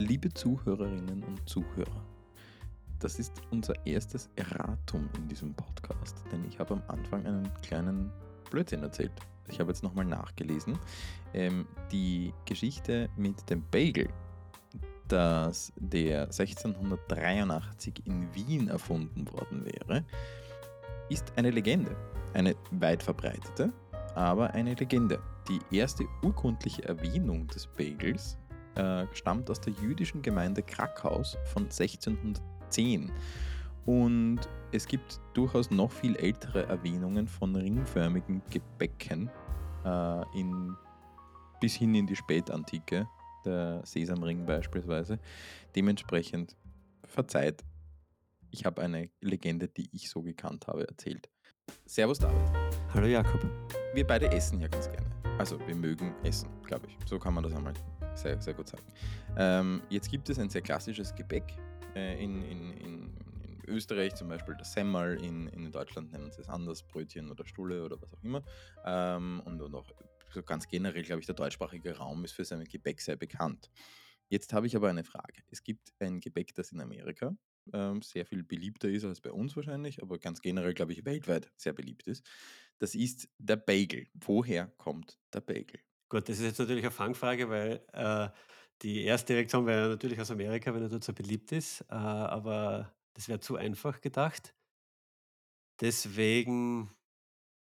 Liebe Zuhörerinnen und Zuhörer, das ist unser erstes Erratum in diesem Podcast, denn ich habe am Anfang einen kleinen Blödsinn erzählt. Ich habe jetzt nochmal nachgelesen. Ähm, die Geschichte mit dem Bagel, dass der 1683 in Wien erfunden worden wäre, ist eine Legende. Eine weit verbreitete, aber eine Legende. Die erste urkundliche Erwähnung des Bagels äh, stammt aus der jüdischen Gemeinde Krakaus von 1610. Und es gibt durchaus noch viel ältere Erwähnungen von ringförmigen Gebäcken äh, in, bis hin in die Spätantike, der Sesamring beispielsweise. Dementsprechend verzeiht, ich habe eine Legende, die ich so gekannt habe, erzählt. Servus David. Hallo Jakob. Wir beide essen ja ganz gerne. Also wir mögen essen, glaube ich. So kann man das einmal sehr, sehr gut sagen. Ähm, jetzt gibt es ein sehr klassisches Gebäck. Äh, in, in, in, in, Österreich zum Beispiel das Semmel, in, in Deutschland nennen sie es anders, Brötchen oder Stulle oder was auch immer. Ähm, und, und auch so ganz generell, glaube ich, der deutschsprachige Raum ist für sein Gebäck sehr bekannt. Jetzt habe ich aber eine Frage. Es gibt ein Gebäck, das in Amerika ähm, sehr viel beliebter ist als bei uns wahrscheinlich, aber ganz generell, glaube ich, weltweit sehr beliebt ist. Das ist der Bagel. Woher kommt der Bagel? Gut, das ist jetzt natürlich eine Fangfrage, weil äh, die erste Reaktion wäre natürlich aus Amerika, wenn er dort so beliebt ist, äh, aber das wäre zu einfach gedacht. Deswegen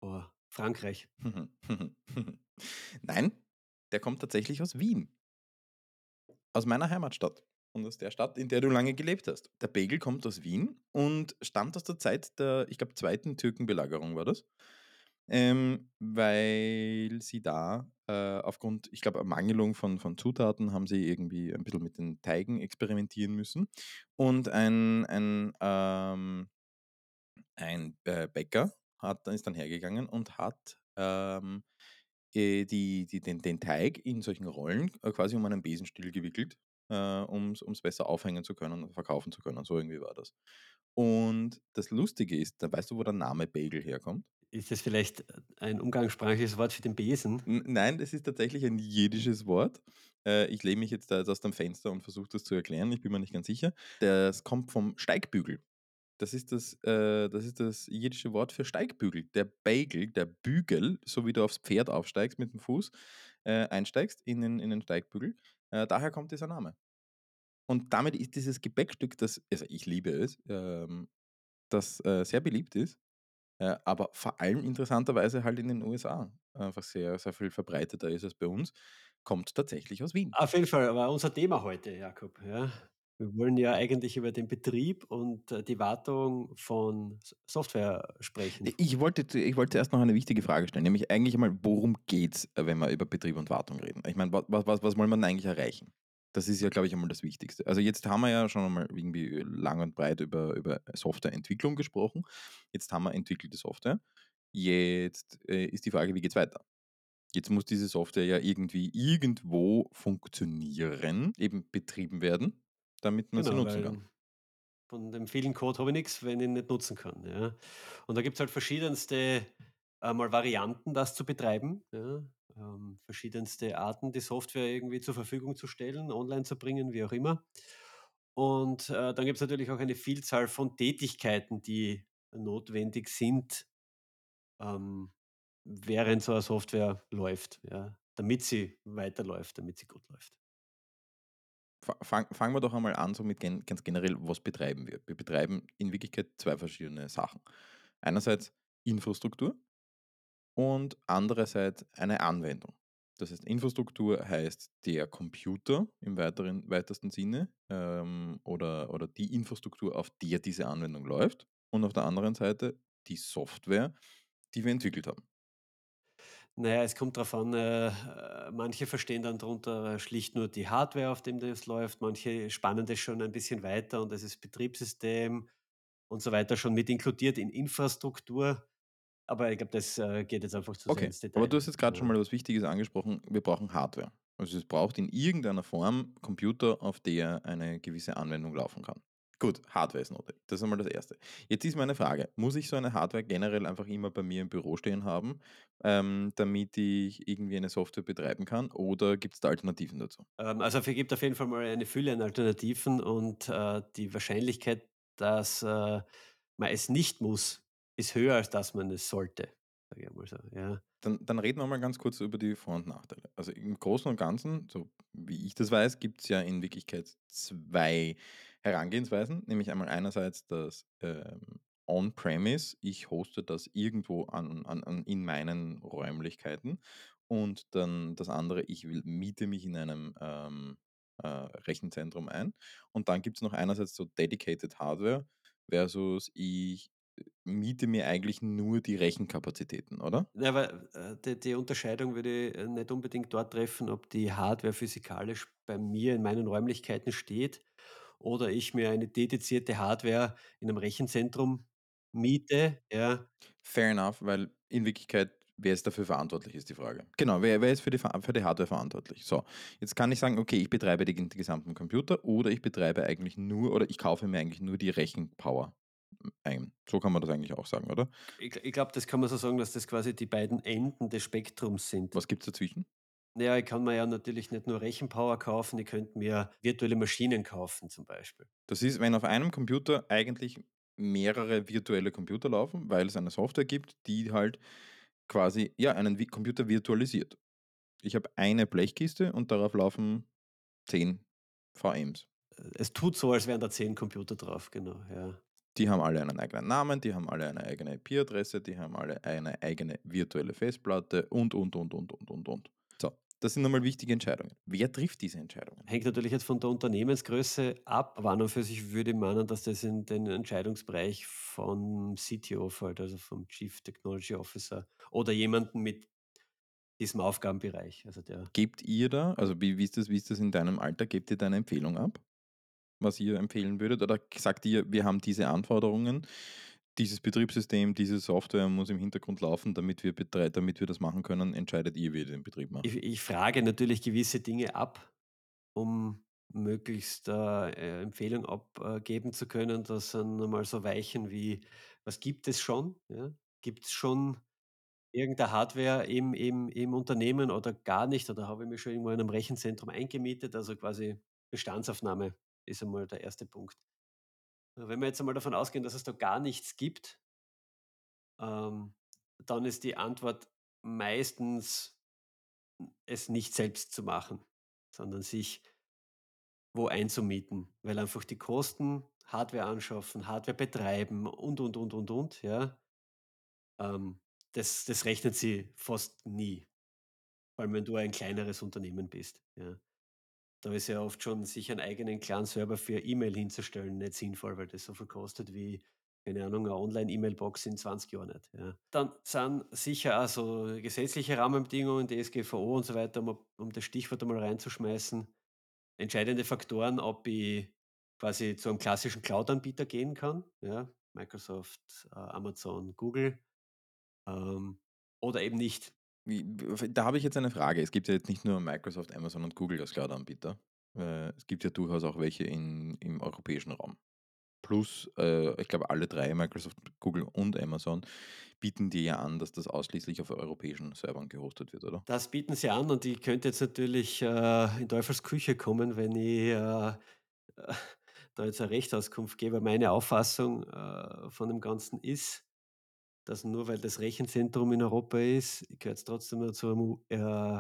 oh, Frankreich. Nein, der kommt tatsächlich aus Wien. Aus meiner Heimatstadt und aus der Stadt, in der du lange gelebt hast. Der Bagel kommt aus Wien und stammt aus der Zeit der, ich glaube, zweiten Türkenbelagerung war das. Ähm, weil sie da äh, aufgrund, ich glaube, Ermangelung von, von Zutaten haben sie irgendwie ein bisschen mit den Teigen experimentieren müssen. Und ein, ein, ähm, ein äh, Bäcker hat, ist dann hergegangen und hat ähm, äh, die, die, den, den Teig in solchen Rollen äh, quasi um einen Besenstiel gewickelt, äh, um es besser aufhängen zu können und verkaufen zu können. So irgendwie war das. Und das Lustige ist, da weißt du, wo der Name Bagel herkommt? Ist das vielleicht ein umgangssprachliches Wort für den Besen? Nein, das ist tatsächlich ein jiddisches Wort. Äh, ich lehne mich jetzt da aus dem Fenster und versuche das zu erklären. Ich bin mir nicht ganz sicher. Das kommt vom Steigbügel. Das ist das, äh, das ist das jiddische Wort für Steigbügel. Der Bagel, der Bügel, so wie du aufs Pferd aufsteigst mit dem Fuß, äh, einsteigst in den, in den Steigbügel. Äh, daher kommt dieser Name. Und damit ist dieses Gebäckstück, das, also ich liebe es, ähm, das äh, sehr beliebt ist, äh, aber vor allem interessanterweise halt in den USA einfach sehr, sehr viel verbreiteter ist als bei uns, kommt tatsächlich aus Wien. Auf jeden Fall, aber unser Thema heute, Jakob. Ja. Wir wollen ja eigentlich über den Betrieb und äh, die Wartung von Software sprechen. Ich wollte, ich wollte erst noch eine wichtige Frage stellen, nämlich eigentlich einmal, worum geht es, äh, wenn wir über Betrieb und Wartung reden? Ich meine, was, was, was wollen wir denn eigentlich erreichen? Das ist ja, glaube ich, einmal das Wichtigste. Also jetzt haben wir ja schon einmal irgendwie lang und breit über, über Softwareentwicklung gesprochen. Jetzt haben wir entwickelte Software. Jetzt äh, ist die Frage, wie geht es weiter? Jetzt muss diese Software ja irgendwie irgendwo funktionieren, eben betrieben werden, damit man genau, sie nutzen kann. Von dem vielen Code habe ich nichts, wenn ich ihn nicht nutzen kann. Ja. Und da gibt es halt verschiedenste äh, mal Varianten, das zu betreiben. Ja ähm, verschiedenste Arten, die Software irgendwie zur Verfügung zu stellen, online zu bringen, wie auch immer. Und äh, dann gibt es natürlich auch eine Vielzahl von Tätigkeiten, die notwendig sind, ähm, während so eine Software läuft, ja, damit sie weiterläuft, damit sie gut läuft. Fangen fang wir doch einmal an, so mit gen ganz generell, was betreiben wir? Wir betreiben in Wirklichkeit zwei verschiedene Sachen. Einerseits Infrastruktur, und andererseits eine Anwendung. Das heißt, Infrastruktur heißt der Computer im weiteren, weitesten Sinne ähm, oder, oder die Infrastruktur, auf der diese Anwendung läuft. Und auf der anderen Seite die Software, die wir entwickelt haben. Naja, es kommt darauf an, äh, manche verstehen dann darunter schlicht nur die Hardware, auf dem das läuft, manche spannen das schon ein bisschen weiter und das ist Betriebssystem und so weiter schon mit inkludiert in Infrastruktur. Aber ich glaube, das äh, geht jetzt einfach zu sehr ins Detail. aber du hast jetzt gerade schon mal was Wichtiges angesprochen. Wir brauchen Hardware. Also es braucht in irgendeiner Form Computer, auf der eine gewisse Anwendung laufen kann. Gut, Hardware ist notwendig. Das ist einmal das Erste. Jetzt ist meine Frage, muss ich so eine Hardware generell einfach immer bei mir im Büro stehen haben, ähm, damit ich irgendwie eine Software betreiben kann oder gibt es da Alternativen dazu? Ähm, also, es gibt auf jeden Fall mal eine Fülle an Alternativen und, äh, die Wahrscheinlichkeit, dass, äh, man es nicht muss, ist höher, als dass man es sollte, so, ja. Dann dann reden wir mal ganz kurz über die Vor und Nachteile. Also, im Großen und Ganzen, so wie ich das weiß, gibt es ja in Wirklichkeit 2 Herangehensweisen, nämlich einmal einerseits das, ähm, On-Premise. Ich hoste das irgendwo an an an in meinen Räumlichkeiten und dann das andere, ich will miete mich in einem, ähm, äh, Rechenzentrum ein. Und dann gibt es noch einerseits so Dedicated Hardware versus ich miete mir eigentlich nur die Rechenkapazitäten, oder? Ja, aber, äh, die die Unterscheidung würde ich, äh, nicht unbedingt dort treffen, ob die Hardware physikalisch bei mir in meinen Räumlichkeiten steht oder ich mir eine dedizierte Hardware in einem Rechenzentrum miete, ja. Fair enough, weil in Wirklichkeit, wer ist dafür verantwortlich, ist die Frage. Genau, wer, wer ist für die, für die Hardware verantwortlich? So, jetzt kann ich sagen, okay, ich betreibe den gesamten Computer oder ich betreibe eigentlich nur oder ich kaufe mir eigentlich nur die Rechenpower ein. So kann man das eigentlich auch sagen, oder? Ich ich glaube, das kann man so sagen, dass das quasi die beiden Enden des Spektrums sind. Was gibt es dazwischen? Ja, ich kann mir ja natürlich nicht nur Rechenpower kaufen, ich könnte mir virtuelle Maschinen kaufen zum Beispiel. Das ist, wenn auf einem Computer eigentlich mehrere virtuelle Computer laufen, weil es eine Software gibt, die halt quasi ja, einen Computer virtualisiert. Ich habe eine Blechkiste und darauf laufen 10 VMs. Äh, es tut so, als wären da 10 Computer drauf, genau, ja. Die haben alle einen eigenen Namen, die haben alle eine eigene IP-Adresse, die haben alle eine eigene virtuelle Festplatte und, und, und, und, und, und, und. So, das sind nochmal wichtige Entscheidungen. Wer trifft diese Entscheidungen? Hängt natürlich jetzt von der Unternehmensgröße ab, aber an und für sich würde ich meinen, dass das in den Entscheidungsbereich vom CTO fällt, also vom Chief Technology Officer oder jemanden mit diesem Aufgabenbereich. Also der Gebt ihr da, also wie, wie, ist das, wie ist das in deinem Alter, gebt ihr da eine Empfehlung ab? Was ihr empfehlen würdet? Oder sagt ihr, wir haben diese Anforderungen, dieses Betriebssystem, diese Software muss im Hintergrund laufen, damit wir, damit wir das machen können, entscheidet ihr, wie ihr den Betrieb macht? ich, ich frage natürlich gewisse Dinge ab, um möglichst äh, äh, Empfehlung abgeben zu können. Das sind einmal so Weichen wie, was gibt es schon? Ja? Gibt es schon irgendeine Hardware im, im, im Unternehmen oder gar nicht? Oder habe ich mich schon irgendwo in einem Rechenzentrum eingemietet? Also quasi Bestandsaufnahme ist einmal der erste Punkt. Wenn wir jetzt einmal davon ausgehen, dass es da gar nichts gibt, ähm, dann ist die Antwort meistens, es nicht selbst zu machen, sondern sich wo einzumieten, weil einfach die Kosten, Hardware anschaffen, Hardware betreiben und, und, und, und, und, ja, ähm, das, das rechnet sie fast nie, vor allem wenn du ein kleineres Unternehmen bist, ja. Da ist ja oft schon sich einen eigenen kleinen Server für E-Mail hinzustellen nicht sinnvoll, weil das so viel kostet wie, keine Ahnung, eine Online-E-Mail-Box in 20 Jahren nicht. Ja. Dann sind sicher auch so gesetzliche Rahmenbedingungen, DSGVO und so weiter, um, um das Stichwort einmal reinzuschmeißen, entscheidende Faktoren, ob ich quasi zu einem klassischen Cloud-Anbieter gehen kann, ja, Microsoft, äh, Amazon, Google, ähm, oder eben nicht. Da habe ich jetzt eine Frage. Es gibt ja jetzt nicht nur Microsoft, Amazon und Google als Cloud-Anbieter. Äh, Es gibt ja durchaus auch welche in, im europäischen Raum. Plus, äh, ich glaube, alle drei, Microsoft, Google und Amazon, bieten dir ja an, dass das ausschließlich auf europäischen Servern gehostet wird, oder? Das bieten sie an und ich könnte jetzt natürlich äh, in Teufels Küche kommen, wenn ich äh, da jetzt eine Rechtsauskunft gebe. Meine Auffassung äh, von dem Ganzen ist, dass nur weil das Rechenzentrum in Europa ist, gehört es trotzdem zu einem U- äh,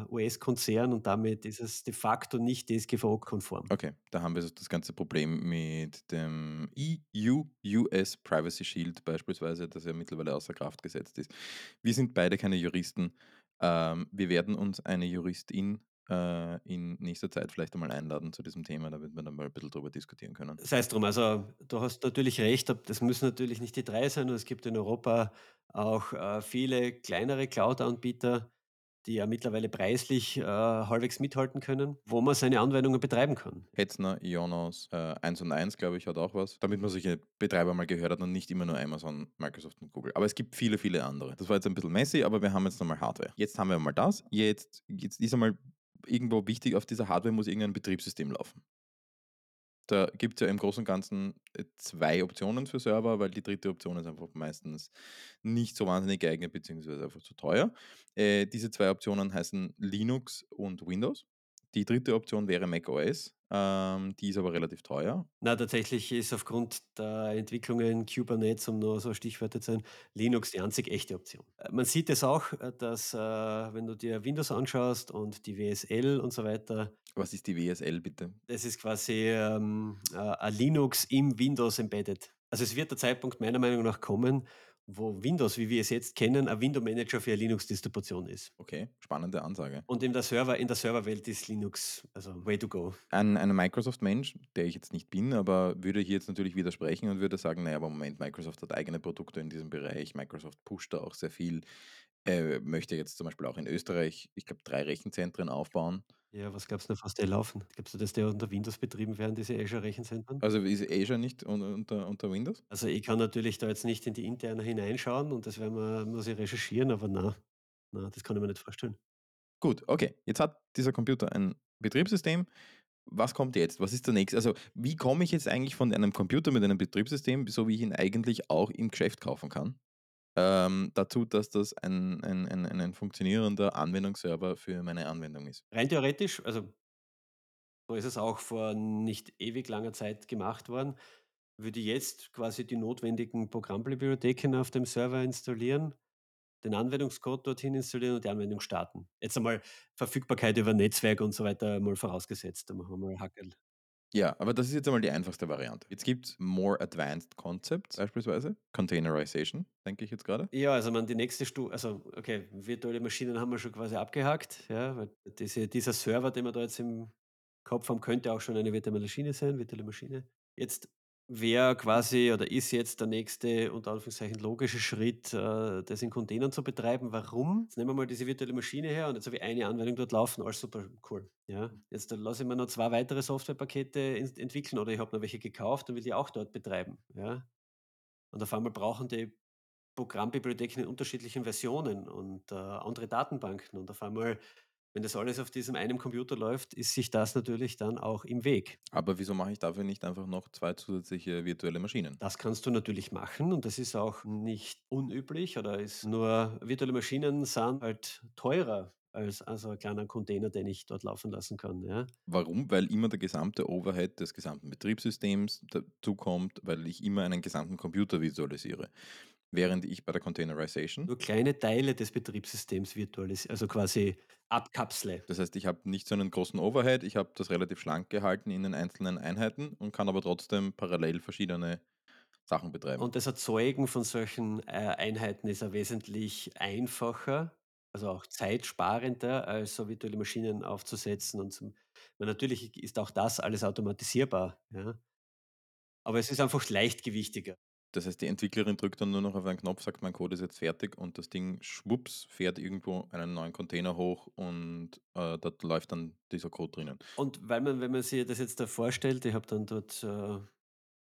US-Konzern und damit ist es de facto nicht DSGVO-konform. Okay, da haben wir das ganze Problem mit dem EU-US Privacy Shield beispielsweise, das ja mittlerweile außer Kraft gesetzt ist. Wir sind beide keine Juristen. Ähm, wir werden uns eine Juristin äh, in nächster Zeit vielleicht einmal einladen zu diesem Thema, damit wir dann mal ein bisschen drüber diskutieren können. Sei es drum, also du hast natürlich recht, das müssen natürlich nicht die drei sein, es gibt in Europa auch äh, viele kleinere Cloud-Anbieter, die ja mittlerweile preislich äh, halbwegs mithalten können, wo man seine Anwendungen betreiben kann. Hetzner, Ionos, äh, 1 und 1, glaube ich, hat auch was, damit man solche Betreiber mal gehört hat und nicht immer nur Amazon, Microsoft und Google. Aber es gibt viele, viele andere. Das war jetzt ein bisschen messy, aber wir haben jetzt nochmal Hardware. Jetzt haben wir mal das. Jetzt, jetzt ist einmal irgendwo wichtig, auf dieser Hardware muss irgendein Betriebssystem laufen. Da gibt es ja im Großen und Ganzen äh, zwei Optionen für Server, weil die dritte Option ist einfach meistens nicht so wahnsinnig geeignet beziehungsweise einfach zu teuer. Äh, diese zwei Optionen heißen Linux und Windows. Die dritte Option wäre macOS, ähm, die ist aber relativ teuer. Na, tatsächlich ist aufgrund der Entwicklungen Kubernetes, um nur so Stichworte zu nennen, Linux die einzig echte Option. Äh, man sieht es auch, äh, dass, äh, wenn du dir Windows anschaust und die WSL und so weiter, Was ist die WSL bitte? das ist quasi, ähm, äh, ein Linux im Windows embedded. Also, es wird der Zeitpunkt meiner Meinung nach kommen, wo Windows, wie wir es jetzt kennen, ein Window Manager für eine Linux-Distribution ist. Okay, spannende Ansage. Und in der Server in der Serverwelt ist Linux, also way to go. Ein, ein Microsoft-Mensch, der ich jetzt nicht bin, aber würde hier jetzt natürlich widersprechen und würde sagen, naja, aber Moment, Microsoft hat eigene Produkte in diesem Bereich, Microsoft pusht da auch sehr viel, äh, möchte jetzt zum Beispiel auch in Österreich, ich glaube, drei Rechenzentren aufbauen. Ja, was glaubst du denn, was die laufen? Glaubst du, dass die unter Windows betrieben werden, diese Azure-Rechenzentren? Also ist Azure nicht un unter, unter Windows? Also, ich kann natürlich da jetzt nicht in die interne hineinschauen und das werden wir muss ich recherchieren, aber na, na, das kann ich mir nicht vorstellen. Gut, okay. Jetzt hat dieser Computer ein Betriebssystem. Was kommt jetzt? Was ist der nächste? Also, wie komme ich jetzt eigentlich von einem Computer mit einem Betriebssystem, so wie ich ihn eigentlich auch im Geschäft kaufen kann, ähm, dazu, dass das ein, ein, ein, ein funktionierender Anwendungsserver für meine Anwendung ist? Rein theoretisch, also, so ist es auch vor nicht ewig langer Zeit gemacht worden, würde ich jetzt quasi die notwendigen Programmbibliotheken auf dem Server installieren, den Anwendungscode dorthin installieren und die Anwendung starten. Jetzt einmal Verfügbarkeit über Netzwerk und so weiter mal vorausgesetzt, da machen wir mal Hackerl. Ja, aber das ist jetzt einmal die einfachste Variante. Jetzt gibt es More Advanced Concepts beispielsweise. Containerization, denke ich jetzt gerade. Ja, also man die nächste Stufe, also okay, virtuelle Maschinen haben wir schon quasi abgehakt, ja, weil diese, dieser Server, den wir da jetzt im Kopf haben, könnte auch schon eine virtuelle Maschine sein, virtuelle Maschine. Jetzt wäre quasi oder ist jetzt der nächste, unter Anführungszeichen, logische Schritt, äh, das in Containern zu betreiben. Warum? Jetzt nehmen wir mal diese virtuelle Maschine her und jetzt habe ich eine Anwendung dort laufen, alles super cool. Ja, jetzt dann lasse ich mir noch zwei weitere Softwarepakete ent- entwickeln oder ich habe noch welche gekauft und will die auch dort betreiben. Ja, und auf einmal brauchen die Programmbibliotheken in unterschiedlichen Versionen und äh, andere Datenbanken. Und auf einmal, wenn das alles auf diesem einen Computer läuft, ist sich das natürlich dann auch im Weg. Aber wieso mache ich dafür nicht einfach noch zwei zusätzliche virtuelle Maschinen? Das kannst du natürlich machen und das ist auch nicht unüblich oder ist nur virtuelle Maschinen sind halt teurer als also ein kleiner Container, den ich dort laufen lassen kann. Ja. Warum? Weil immer der gesamte Overhead des gesamten Betriebssystems dazukommt, weil ich immer einen gesamten Computer visualisiere. Während ich bei der Containerization, Nur kleine Teile des Betriebssystems virtualisieren, also quasi abkapsle. das heißt, ich habe nicht so einen großen Overhead, ich habe das relativ schlank gehalten in den einzelnen Einheiten und kann aber trotzdem parallel verschiedene Sachen betreiben. Und das Erzeugen von solchen äh, Einheiten ist ja wesentlich einfacher, also auch zeitsparender, als so virtuelle Maschinen aufzusetzen. Und zum, natürlich ist auch das alles automatisierbar. Ja? Aber es ist einfach leichtgewichtiger. Das heißt, die Entwicklerin drückt dann nur noch auf einen Knopf, sagt, mein Code ist jetzt fertig und das Ding schwupps fährt irgendwo einen neuen Container hoch und äh, dort läuft dann dieser Code drinnen. Und weil man, wenn man sich das jetzt da vorstellt, ich habe dann dort, äh,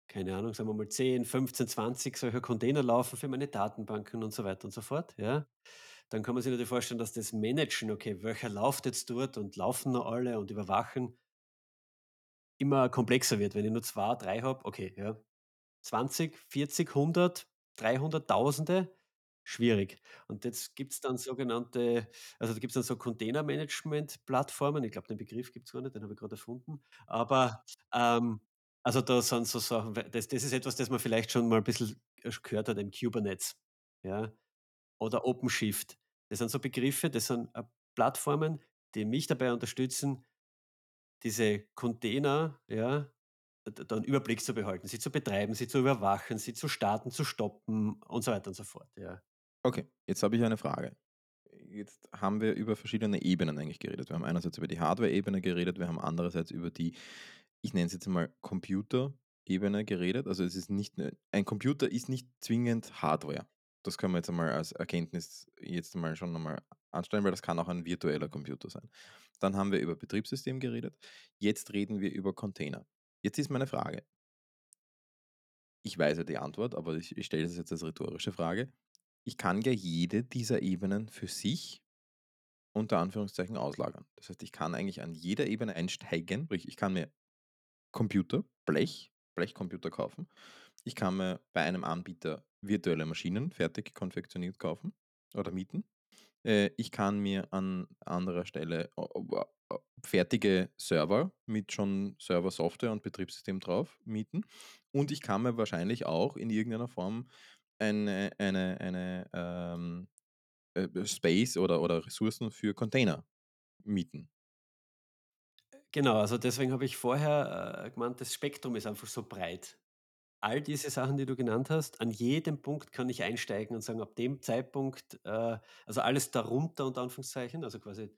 keine Ahnung, sagen wir mal 10, 15, 20 solcher Container laufen für meine Datenbanken und so weiter und so fort, ja. Dann kann man sich natürlich vorstellen, dass das Managen, okay, welcher läuft jetzt dort und laufen noch alle und überwachen, immer komplexer wird. Wenn ich nur zwei, drei habe, okay, ja. 20, 40, 100, 300, Tausende, schwierig. Und jetzt gibt es dann sogenannte, also da gibt es dann so Container-Management-Plattformen. Ich glaube, den Begriff gibt es gar nicht, den habe ich gerade erfunden. Aber ähm, also da sind so Sachen, das, das ist etwas, das man vielleicht schon mal ein bisschen gehört hat, im Kubernetes. Ja? Oder OpenShift. Das sind so Begriffe, das sind äh, Plattformen, die mich dabei unterstützen, diese Container, ja, d- da einen Überblick zu behalten, sie zu betreiben, sie zu überwachen, sie zu starten, zu stoppen und so weiter und so fort. Ja. Okay, jetzt habe ich eine Frage. Jetzt haben wir über verschiedene Ebenen eigentlich geredet. Wir haben einerseits über die Hardware-Ebene geredet, wir haben andererseits über die, ich nenne es jetzt mal Computer-Ebene geredet. Also es ist nicht, ein Computer ist nicht zwingend Hardware. Das können wir jetzt einmal als Erkenntnis jetzt mal schon einmal anstellen, weil das kann auch ein virtueller Computer sein. Dann haben wir über Betriebssystem geredet. Jetzt reden wir über Container. Jetzt ist meine Frage. Ich weiß ja die Antwort, aber ich, ich stelle das jetzt als rhetorische Frage. Ich kann ja jede dieser Ebenen für sich unter Anführungszeichen auslagern. Das heißt, ich kann eigentlich an jeder Ebene einsteigen. Sprich, ich kann mir Computer, Blech, Blechcomputer kaufen. Ich kann mir bei einem Anbieter virtuelle Maschinen fertig konfektioniert kaufen oder mieten. Äh, ich kann mir an anderer Stelle fertige Server mit schon Server-Software und Betriebssystem drauf mieten. Und ich kann mir wahrscheinlich auch in irgendeiner Form eine eine eine, ähm, äh, Space oder oder Ressourcen für Container mieten. Genau, also deswegen habe ich vorher, äh, gemeint, das Spektrum ist einfach so breit. All diese Sachen, die du genannt hast, an jedem Punkt kann ich einsteigen und sagen, ab dem Zeitpunkt, äh also alles darunter unter Anführungszeichen, also quasi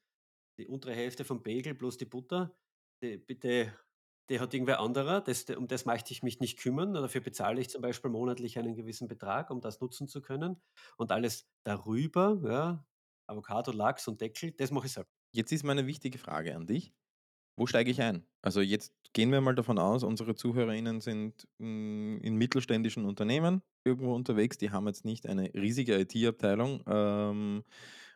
die untere Hälfte vom Bagel plus die Butter, die bitte die hat irgendwer anderer, das um das möchte ich mich nicht kümmern. Dafür bezahle ich zum Beispiel monatlich einen gewissen Betrag, um das nutzen zu können. Und alles darüber, ja, Avocado, Lachs und Deckel, das mache ich selber. Jetzt ist meine wichtige Frage an dich. Wo steige ich ein? Also jetzt gehen wir mal davon aus, unsere ZuhörerInnen sind hm, in mittelständischen Unternehmen irgendwo unterwegs, die haben jetzt nicht eine riesige IT-Abteilung ähm,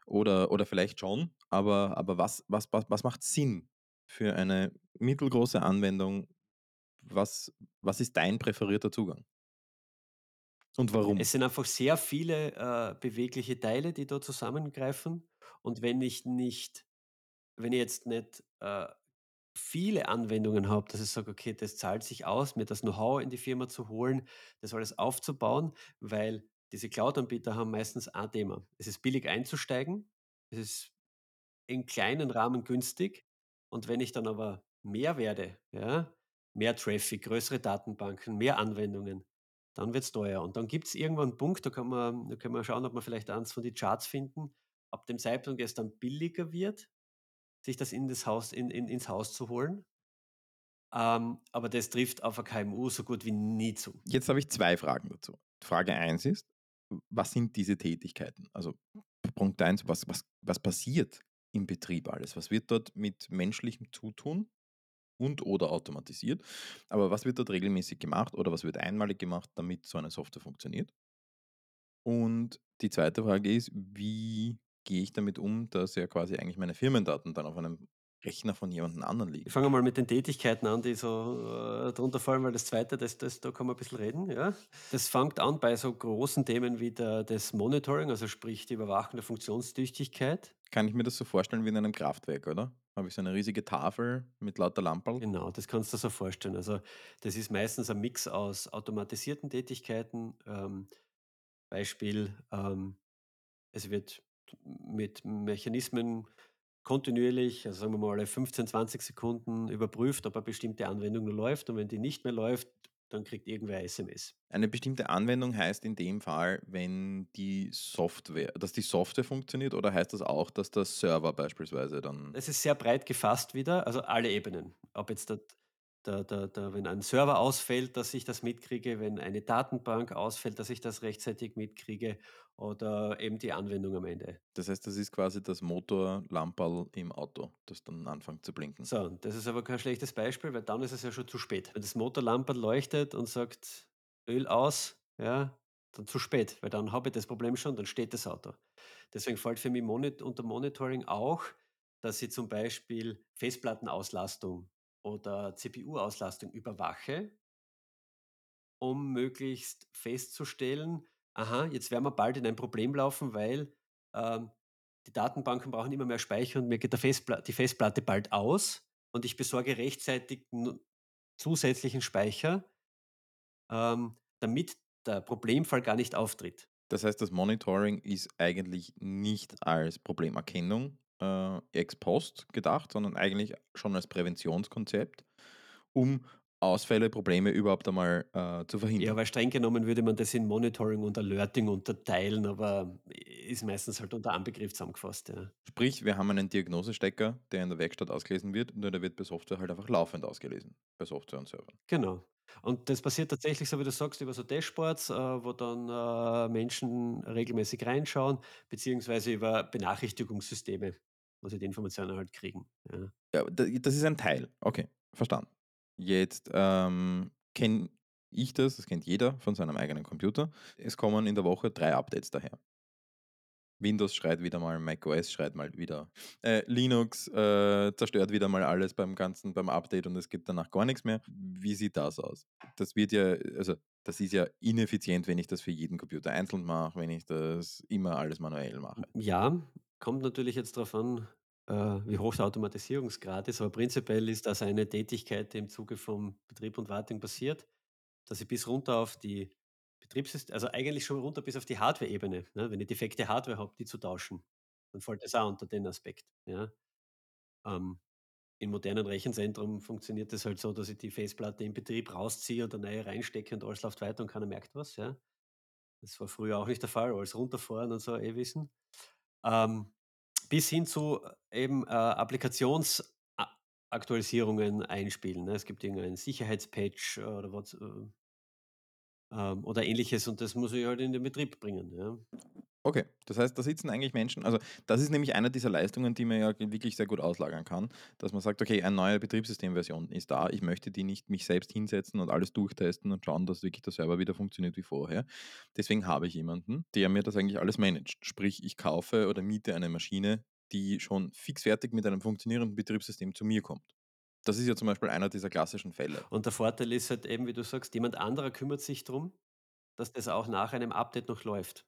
oder, oder vielleicht schon, aber, aber was, was, was, was macht Sinn für eine mittelgroße Anwendung? Was, was ist dein präferierter Zugang und warum? Es sind einfach sehr viele, äh, bewegliche Teile, die da zusammengreifen. Und wenn ich nicht wenn ich jetzt nicht, äh, viele Anwendungen habe, dass ich sage: „Okay, das zahlt sich aus, mir das Know-how in die Firma zu holen, das alles aufzubauen“, weil diese Cloud-Anbieter haben meistens ein Thema. Es ist billig einzusteigen, es ist in kleinen Rahmen günstig und wenn ich dann aber mehr werde, ja, mehr Traffic, größere Datenbanken, mehr Anwendungen, dann wird's teuer. Und dann gibt's irgendwann 'n Punkt, da kann man da können wir schauen, ob wir vielleicht eins von die Charts finden. Ab dem Zeitpunkt, es dann billiger wird, sich das in das Haus in in ins Haus zu holen. Ähm, aber das trifft auf 'n KMU so gut wie nie zu. Jetzt habe ich zwei Fragen dazu. Frage eins ist, was sind diese Tätigkeiten? Also Punkt eins, was, was, was passiert im Betrieb alles? Was wird dort mit menschlichem Zutun und oder automatisiert? Aber was wird dort regelmäßig gemacht oder was wird einmalig gemacht, damit so eine Software funktioniert? Und die zweite Frage ist, wie gehe ich damit um, dass ja quasi eigentlich meine Firmendaten dann auf einem Rechner von jemandem anderen Ich liegen? fange mal mit den Tätigkeiten an, die so, äh, drunter fallen, weil das Zweite, das das da kann man ein bisschen reden, ja. Das fängt an bei so großen Themen wie der das Monitoring, also sprich die Überwachung der Funktionstüchtigkeit. Kann ich mir das so vorstellen wie in einem Kraftwerk, oder? Habe ich so eine riesige Tafel mit lauter Lamperl? Genau, das kannst du dir so vorstellen. Also, das ist meistens ein Mix aus automatisierten Tätigkeiten, ähm, Beispiel, ähm, es wird mit Mechanismen kontinuierlich, also sagen wir mal alle 15, 20 Sekunden überprüft, ob eine bestimmte Anwendung noch läuft und wenn die nicht mehr läuft, dann kriegt irgendwer SMS. Eine bestimmte Anwendung heißt in dem Fall, wenn die Software, dass die Software funktioniert oder heißt das auch, dass der Server beispielsweise dann Es ist sehr breit gefasst wieder, also alle Ebenen. Ob jetzt der der der der wenn ein Server ausfällt, dass ich das mitkriege, wenn eine Datenbank ausfällt, dass ich das rechtzeitig mitkriege oder eben die Anwendung am Ende. das heißt, das ist quasi das Motorlamperl im Auto, das dann anfängt zu blinken. So, das ist aber kein schlechtes Beispiel, weil dann ist es ja schon zu spät. Wenn das Motorlamperl leuchtet und sagt: „Öl aus“, ja, dann zu spät, weil dann habe ich das Problem schon, dann steht das Auto. Deswegen fällt für mich unter Monitoring auch, dass ich zum Beispiel Festplattenauslastung oder CPU-Auslastung überwache, um möglichst festzustellen: „Aha, jetzt werden wir bald in ein Problem laufen, weil, ähm, die Datenbanken brauchen immer mehr Speicher und mir geht Festpla die Festplatte bald aus und ich besorge rechtzeitig zusätzlichen Speicher, ähm, damit der Problemfall gar nicht auftritt.“ Das heißt, das Monitoring ist eigentlich nicht als Problemerkennung äh, ex post gedacht, sondern eigentlich schon als Präventionskonzept, um Ausfälle, Probleme überhaupt einmal äh, zu Ja, verhindern. weil streng genommen würde man das in Monitoring und Alerting unterteilen, aber ist meistens halt unter einem Begriff zusammengefasst, ja. Sprich, wir haben einen Diagnosestecker, der in der Werkstatt ausgelesen wird, nur der wird bei Software halt einfach laufend ausgelesen, bei Software und Servern. Genau. Und das passiert tatsächlich, so wie du sagst, über so Dashboards, äh, wo dann, äh, Menschen regelmäßig reinschauen, beziehungsweise über Benachrichtigungssysteme, wo sie die Informationen halt kriegen, ja. Ja, da das ist ein Teil. Okay, verstanden. Jetzt, ähm, kenne ich das, das kennt jeder von seinem eigenen Computer. Es kommen in der Woche 3 Updates daher. Windows schreit wieder mal, macOS schreit mal wieder. Äh, Linux äh, zerstört wieder mal alles beim ganzen, beim Update und es gibt danach gar nichts mehr. Wie sieht das aus? Das wird ja, also das ist ja ineffizient, wenn ich das für jeden Computer einzeln mache, wenn ich das immer alles manuell mache. Ja, kommt natürlich jetzt darauf an, äh, wie hoch der Automatisierungsgrad ist, aber prinzipiell ist das eine Tätigkeit, die im Zuge von Betrieb und Wartung passiert, dass ich bis runter auf die Betriebssys also eigentlich schon runter bis auf die Hardware-Ebene, ne? Wenn ich defekte Hardware habe, die zu tauschen, dann fällt das auch unter den Aspekt, ja. Ähm, im modernen Rechenzentrum funktioniert das halt so, dass ich die Festplatte im Betrieb rausziehe und eine neue reinstecke und alles läuft weiter und keiner merkt was, ja. Das war früher auch nicht der Fall, alles runterfahren und so, eh wissen. Ähm, bis hin zu äh, eben, äh, Applikations Aktualisierungen einspielen, ne? Es gibt irgendeinen Sicherheitspatch oder was, äh ähm, oder Ähnliches und das muss ich halt in den Betrieb bringen, ja. Okay, das heißt, da sitzen eigentlich Menschen, also das ist nämlich eine dieser Leistungen, die man ja wirklich sehr gut auslagern kann, dass man sagt, okay, eine neue Betriebssystemversion ist da, ich möchte die nicht mich selbst hinsetzen und alles durchtesten und schauen, dass wirklich der Server wieder funktioniert wie vorher. Deswegen habe ich jemanden, der mir das eigentlich alles managt. Sprich, ich kaufe oder miete eine Maschine, die schon fixfertig mit einem funktionierenden Betriebssystem zu mir kommt. Das ist ja zum Beispiel einer dieser klassischen Fälle. Und der Vorteil ist halt eben, wie du sagst, jemand anderer kümmert sich drum, dass das auch nach einem Update noch läuft.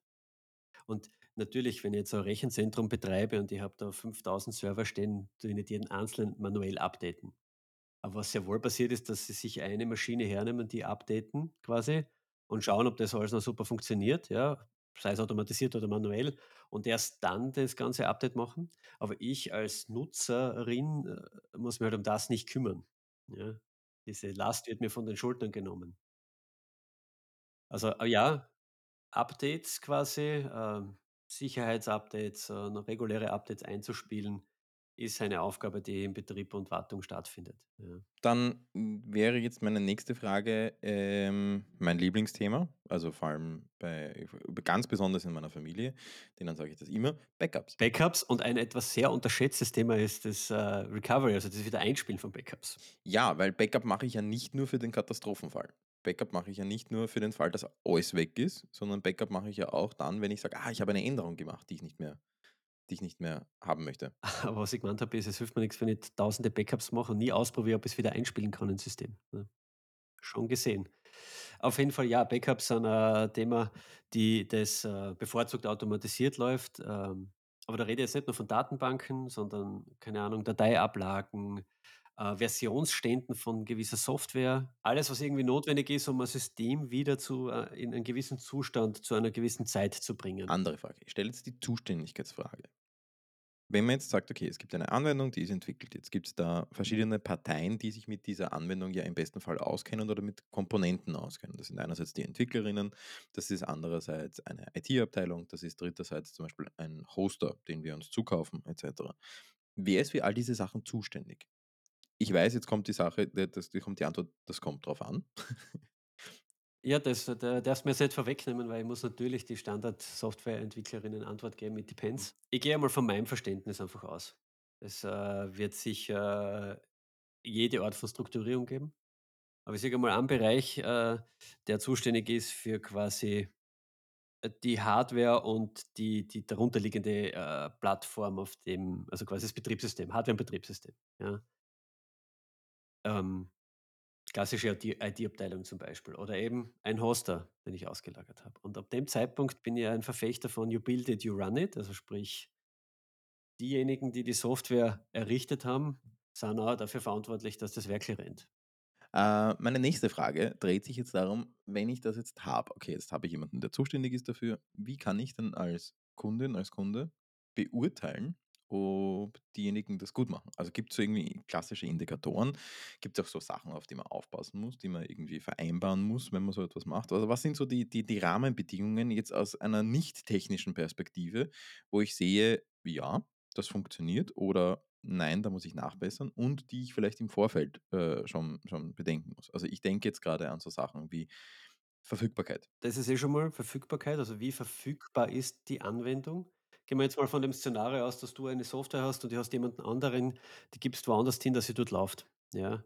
Und natürlich, wenn ich jetzt ein Rechenzentrum betreibe und ich habe da 5.000 Server stehen, tue ich nicht jeden einzelnen manuell updaten. Aber was sehr wohl passiert ist, dass sie sich eine Maschine hernehmen, die updaten quasi und schauen, ob das alles noch super funktioniert, ja, sei es automatisiert oder manuell und erst dann das ganze Update machen. Aber ich als Nutzerin äh, muss mich halt um das nicht kümmern. Ja. Diese Last wird mir von den Schultern genommen. Also äh, ja, Updates quasi, ähm, Sicherheitsupdates, äh, reguläre Updates einzuspielen, ist eine Aufgabe, die im Betrieb und Wartung stattfindet. Ja. Dann mm, wäre jetzt meine nächste Frage ähm, mein Lieblingsthema, also vor allem bei, ganz besonders in meiner Familie, denen sage ich das immer, Backups. Backups und ein etwas sehr unterschätztes Thema ist das äh, Recovery, also das Wiedereinspielen von Backups. Ja, weil Backup mache ich ja nicht nur für den Katastrophenfall. Backup mache ich ja nicht nur für den Fall, dass alles weg ist, sondern Backup mache ich ja auch dann, wenn ich sage, ah, ich habe eine Änderung gemacht, die ich nicht mehr, die ich nicht mehr haben möchte. Aber was ich gemeint habe, ist, es hilft mir nichts, wenn ich tausende Backups mache und nie ausprobiere, ob ich es wieder einspielen kann ins System. Ne? Schon gesehen. Auf jeden Fall, ja, Backups sind ein Thema, die das äh, bevorzugt automatisiert läuft. Ähm, aber da rede ich jetzt nicht nur von Datenbanken, sondern, keine Ahnung, Dateiablagen, äh, Versionsständen von gewisser Software. Alles, was irgendwie notwendig ist, um ein System wieder zu, äh, in einen gewissen Zustand zu einer gewissen Zeit zu bringen. Andere Frage. Ich stelle jetzt die Zuständigkeitsfrage. Wenn man jetzt sagt, okay, es gibt eine Anwendung, die ist entwickelt, jetzt gibt es da verschiedene Parteien, die sich mit dieser Anwendung ja im besten Fall auskennen oder mit Komponenten auskennen. Das sind einerseits die Entwicklerinnen, das ist andererseits eine IT-Abteilung, das ist dritterseits zum Beispiel ein Hoster, den wir uns zukaufen, etc. Wer ist für all diese Sachen zuständig? Ich weiß, jetzt kommt die Sache, das, kommt die Antwort, das kommt drauf an. Ja, das da darfst du mir jetzt nicht vorwegnehmen, weil ich muss natürlich die Standard-Softwareentwicklerinnen Antwort geben mit Depends. Ich gehe einmal von meinem Verständnis einfach aus. Es äh, wird sicher jede Art von Strukturierung geben. Aber ich sage mal einen Bereich, äh, der zuständig ist für quasi äh, die Hardware und die, die darunterliegende äh, Plattform auf dem, also quasi das Betriebssystem, Hardware und Betriebssystem. Ja. Ähm, klassische IT-Abteilung zum Beispiel oder eben ein Hoster, den ich ausgelagert habe. Und ab dem Zeitpunkt bin ich ein Verfechter von You Build It, You Run It, also sprich, diejenigen, die die Software errichtet haben, sind auch dafür verantwortlich, dass das wirklich rennt. Äh, meine nächste Frage dreht sich jetzt darum, wenn ich das jetzt habe, okay, jetzt habe ich jemanden, der zuständig ist dafür, wie kann ich dann als Kundin, als Kunde beurteilen, ob diejenigen das gut machen. Also gibt es so irgendwie klassische Indikatoren? Gibt es auch so Sachen, auf die man aufpassen muss, die man irgendwie vereinbaren muss, wenn man so etwas macht? Also was sind so die, die, die Rahmenbedingungen jetzt aus einer nicht technischen Perspektive, wo ich sehe, ja, das funktioniert oder nein, da muss ich nachbessern und die ich vielleicht im Vorfeld äh, schon, schon bedenken muss. Also ich denke jetzt gerade an so Sachen wie Verfügbarkeit. Das ist eh schon mal Verfügbarkeit, also wie verfügbar ist die Anwendung? Gehen wir jetzt mal von dem Szenario aus, dass du eine Software hast und du hast jemanden anderen, die gibst woanders hin, dass sie dort läuft. Ja.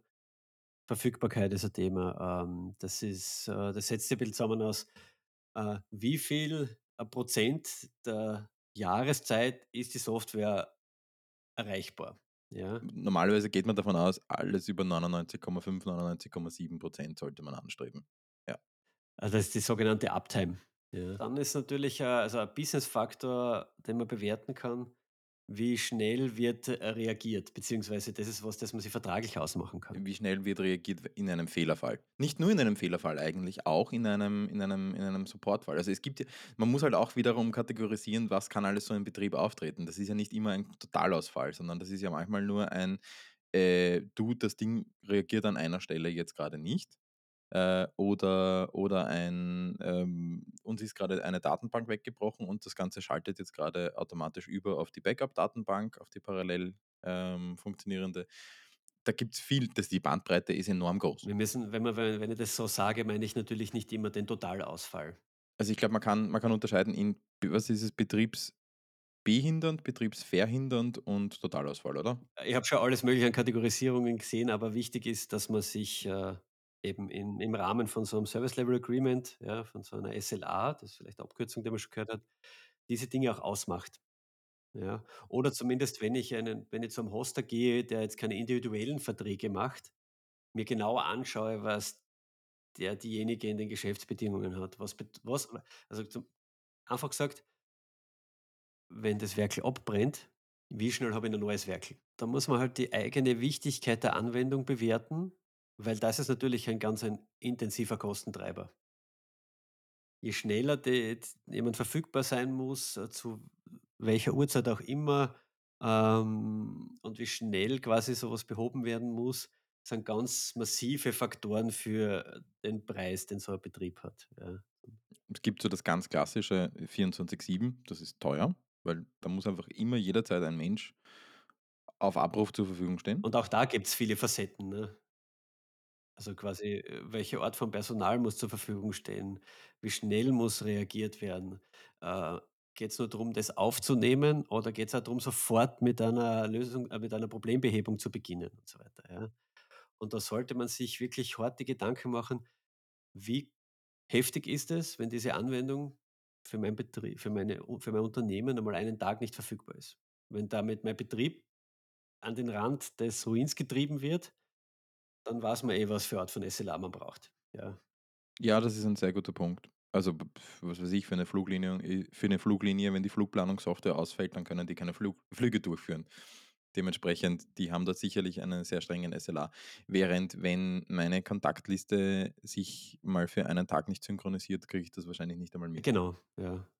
Verfügbarkeit ist ein Thema. Ähm, das ist, äh, das setzt sich ein bisschen zusammen aus, äh, wie viel äh, Prozent der Jahreszeit ist die Software erreichbar, ja? Normalerweise geht man davon aus, alles über 99,5, 99,7% sollte man anstreben. Ja. Also, das ist die sogenannte Uptime, ja. Dann ist natürlich, äh, also ein Business-Faktor, den man bewerten kann, wie schnell wird, äh, reagiert, beziehungsweise das ist was, das man sich vertraglich ausmachen kann. Wie schnell wird reagiert in einem Fehlerfall? Nicht nur in einem Fehlerfall eigentlich, auch in einem in einem in einem Supportfall. Also, es gibt ja man muss halt auch wiederum kategorisieren, was kann alles so im Betrieb auftreten. Das ist ja nicht immer ein Totalausfall, sondern das ist ja manchmal nur ein, äh, du, das Ding reagiert an einer Stelle jetzt gerade nicht. Äh, oder oder ein, ähm, uns ist gerade eine Datenbank weggebrochen und das Ganze schaltet jetzt gerade automatisch über auf die Backup-Datenbank, auf die parallel, ähm, funktionierende. Da gibt es viel das die Bandbreite ist enorm groß. Wir müssen wenn man wenn wenn ich das so sage, meine ich natürlich nicht immer den Totalausfall. Also, ich glaube, man kann man kann unterscheiden in was ist es, betriebsbehindernd, betriebsverhindernd und Totalausfall, oder? Ich habe schon alles Mögliche an Kategorisierungen gesehen, aber wichtig ist, dass man sich, äh, eben in im Rahmen von so einem Service Level Agreement, ja, von so einer SLA, das ist vielleicht eine Abkürzung, die man schon gehört hat, diese Dinge auch ausmacht, ja? Oder zumindest, wenn ich einen wenn ich zum Hoster gehe, der jetzt keine individuellen Verträge macht, mir genauer anschaue, was der diejenige in den Geschäftsbedingungen hat. Was was also, zum einfach gesagt wenn das Werkel abbrennt, wie schnell habe ich ein neues Werkel? Da muss man halt die eigene Wichtigkeit der Anwendung bewerten, weil das ist natürlich ein ganz ein intensiver Kostentreiber. Je schneller de d jemand verfügbar sein muss, äh, zu welcher Uhrzeit auch immer, ähm, und wie schnell quasi so was behoben werden muss, sind ganz massive Faktoren für den Preis, den so ein Betrieb hat, ja. Es gibt so das ganz klassische 24/7, das ist teuer, weil da muss einfach immer jederzeit ein Mensch auf Abruf zur Verfügung stehen. Und auch da gibt's viele Facetten, ne? Also quasi, welche Art von Personal muss zur Verfügung stehen? Wie schnell muss reagiert werden? Äh, Geht es nur darum, das aufzunehmen oder geht es auch darum, sofort mit einer Lösung äh, mit einer Problembehebung zu beginnen und so weiter, ja? Und da sollte man sich wirklich harte Gedanken machen: Wie heftig ist es, wenn diese Anwendung für mein Betrie für meine für mein Unternehmen einmal einen Tag nicht verfügbar ist? Wenn damit mein Betrieb an den Rand des Ruins getrieben wird, dann weiß man eh, was für Art von SLA man braucht, ja. Ja, das ist ein sehr guter Punkt. Also, was weiß ich, für eine Fluglinie äh, für 'ne Fluglinie, wenn die Flugplanungssoftware ausfällt, dann können die keine Flug Flüge durchführen. Dementsprechend, die haben da sicherlich einen sehr strengen SLA. Während wenn meine Kontaktliste sich mal für einen Tag nicht synchronisiert, kriege ich das wahrscheinlich nicht einmal mit. Genau, ja.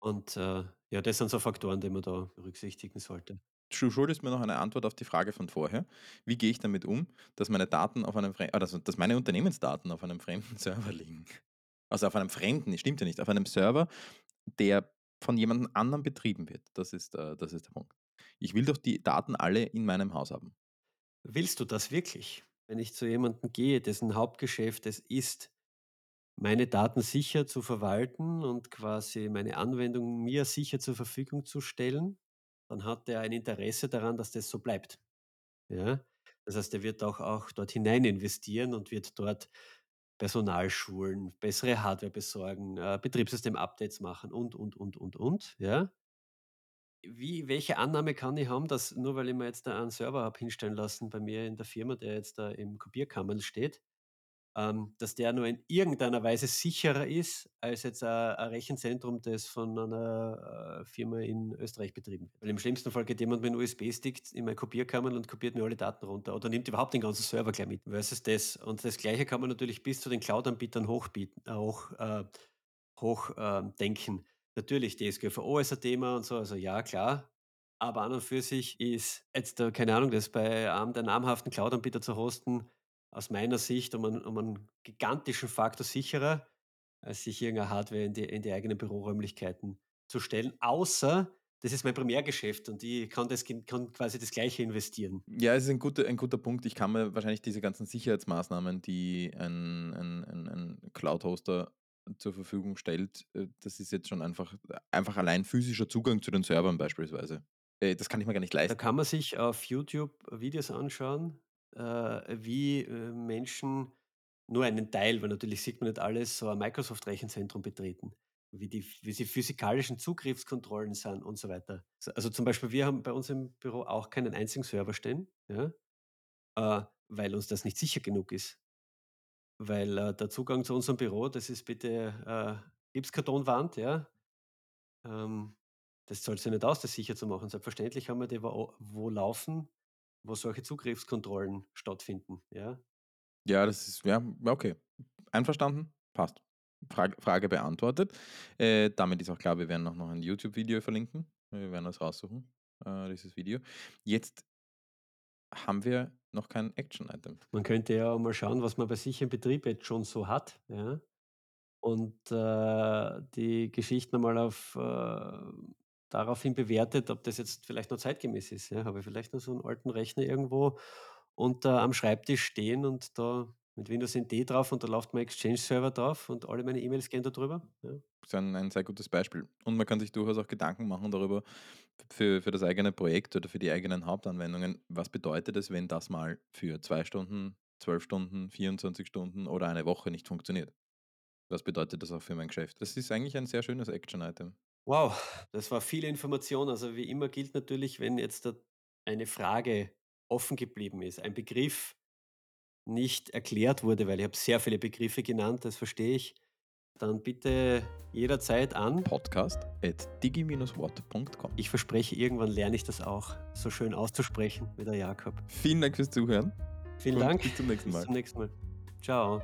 Und, äh, ja, das sind so Faktoren, die man da berücksichtigen sollte. Du schuldest mir noch eine Antwort auf die Frage von vorher. Wie gehe ich damit um, dass meine Daten auf einem fre ah, dass meine Unternehmensdaten auf einem fremden Server liegen? Also, auf einem fremden, stimmt ja nicht, auf einem Server, der von jemandem anderem betrieben wird. Das ist, äh das ist der Punkt. Ich will doch die Daten alle in meinem Haus haben. Willst du das wirklich? Wenn ich zu jemandem gehe, dessen Hauptgeschäft es ist, meine Daten sicher zu verwalten und quasi meine Anwendung mir sicher zur Verfügung zu stellen, dann hat der ein Interesse daran, dass das so bleibt, ja? Das heißt, er wird auch auch dort hinein investieren und wird dort Personal schulen, bessere Hardware besorgen, äh, Betriebssystem-Updates machen und, und, und, und, und, ja? Wie welche Annahme kann ich haben, dass nur weil ich mir jetzt da einen Server habe hinstellen lassen bei mir in der Firma, der jetzt da im Kopierkammerl steht, ähm, dass der nur in irgendeiner Weise sicherer ist als jetzt ein 'n Rechenzentrum, das von einer, äh, Firma in Österreich betrieben wird. Weil im schlimmsten Fall geht jemand mit 'nem USB-Stick in mein Kopierkammerl und kopiert mir alle Daten runter oder nimmt überhaupt den ganzen Server gleich mit versus das. Und das Gleiche kann man natürlich bis zu den Cloud-Anbietern hochbieten äh, hoch äh, hoch, ähm, denken. Natürlich, DSGVO ist ein Thema und so, also ja, klar. Aber an und für sich ist jetzt keine Ahnung, das bei einem der namhaften Cloud-Anbieter zu hosten, aus meiner Sicht um einen um einen gigantischen Faktor sicherer, als sich irgendeine Hardware in die in die eigenen Büroräumlichkeiten zu stellen, außer das ist mein Primärgeschäft und ich kann das kann quasi das Gleiche investieren. Ja, es ist ein guter ein guter Punkt. Ich kann mir wahrscheinlich diese ganzen Sicherheitsmaßnahmen, die ein ein ein ein Cloud-Hoster zur Verfügung stellt, äh, das ist jetzt schon einfach einfach allein physischer Zugang zu den Servern beispielsweise. Äh, das kann ich mir gar nicht Da leisten. kann man sich auf YouTube Videos anschauen, wie, äh, Menschen nur einen Teil, weil natürlich sieht man nicht alles, so ein Microsoft-Rechenzentrum betreten. wie die, wie die physikalischen Zugriffskontrollen sind und so weiter. Also zum Beispiel, wir haben bei uns im Büro auch keinen einzigen Server stehen, ja, äh, weil uns das nicht sicher genug ist. Weil äh, der Zugang zu unserem Büro, das ist bitte äh, Gipskartonwand, ja. Ähm, das zahlt sich nicht aus, das sicher zu machen. Selbstverständlich haben wir die wo, wo laufen, wo solche Zugriffskontrollen stattfinden, ja. Ja, das ist, ja, okay. Einverstanden? Passt. Frage, Frage beantwortet. Äh, damit ist auch klar, wir werden auch noch ein YouTube-Video verlinken. Wir werden das raussuchen, äh, dieses Video. Jetzt haben wir noch kein Action-Item. Man könnte ja mal schauen, was man bei sich im Betrieb jetzt schon so hat, ja. Und äh, die Geschichten mal auf äh, daraufhin bewertet, ob das jetzt vielleicht noch zeitgemäß ist. Ja. Habe ich vielleicht noch so einen alten Rechner irgendwo unter am Schreibtisch stehen und da mit Windows NT drauf und da läuft mein Exchange-Server drauf und alle meine E-Mails gehen da drüber. Ja. Das ist ein, ein sehr gutes Beispiel. Und man kann sich durchaus auch Gedanken machen darüber, für, für das eigene Projekt oder für die eigenen Hauptanwendungen, was bedeutet es, wenn das mal für zwei Stunden, zwölf Stunden, 24 Stunden oder eine Woche nicht funktioniert? Was bedeutet das auch für mein Geschäft? Das ist eigentlich ein sehr schönes Action-Item. Wow, das war viel Information. Also wie immer gilt natürlich, wenn jetzt eine Frage offen geblieben ist, ein Begriff nicht erklärt wurde, weil ich habe sehr viele Begriffe genannt, das verstehe ich, dann bitte jederzeit an. Podcast at digi-watt.com. Ich verspreche, irgendwann lerne ich das auch so schön auszusprechen wie der Jakob. Vielen Dank fürs Zuhören. Vielen Dank. Bis zum nächsten Mal. Bis zum nächsten Mal. Ciao.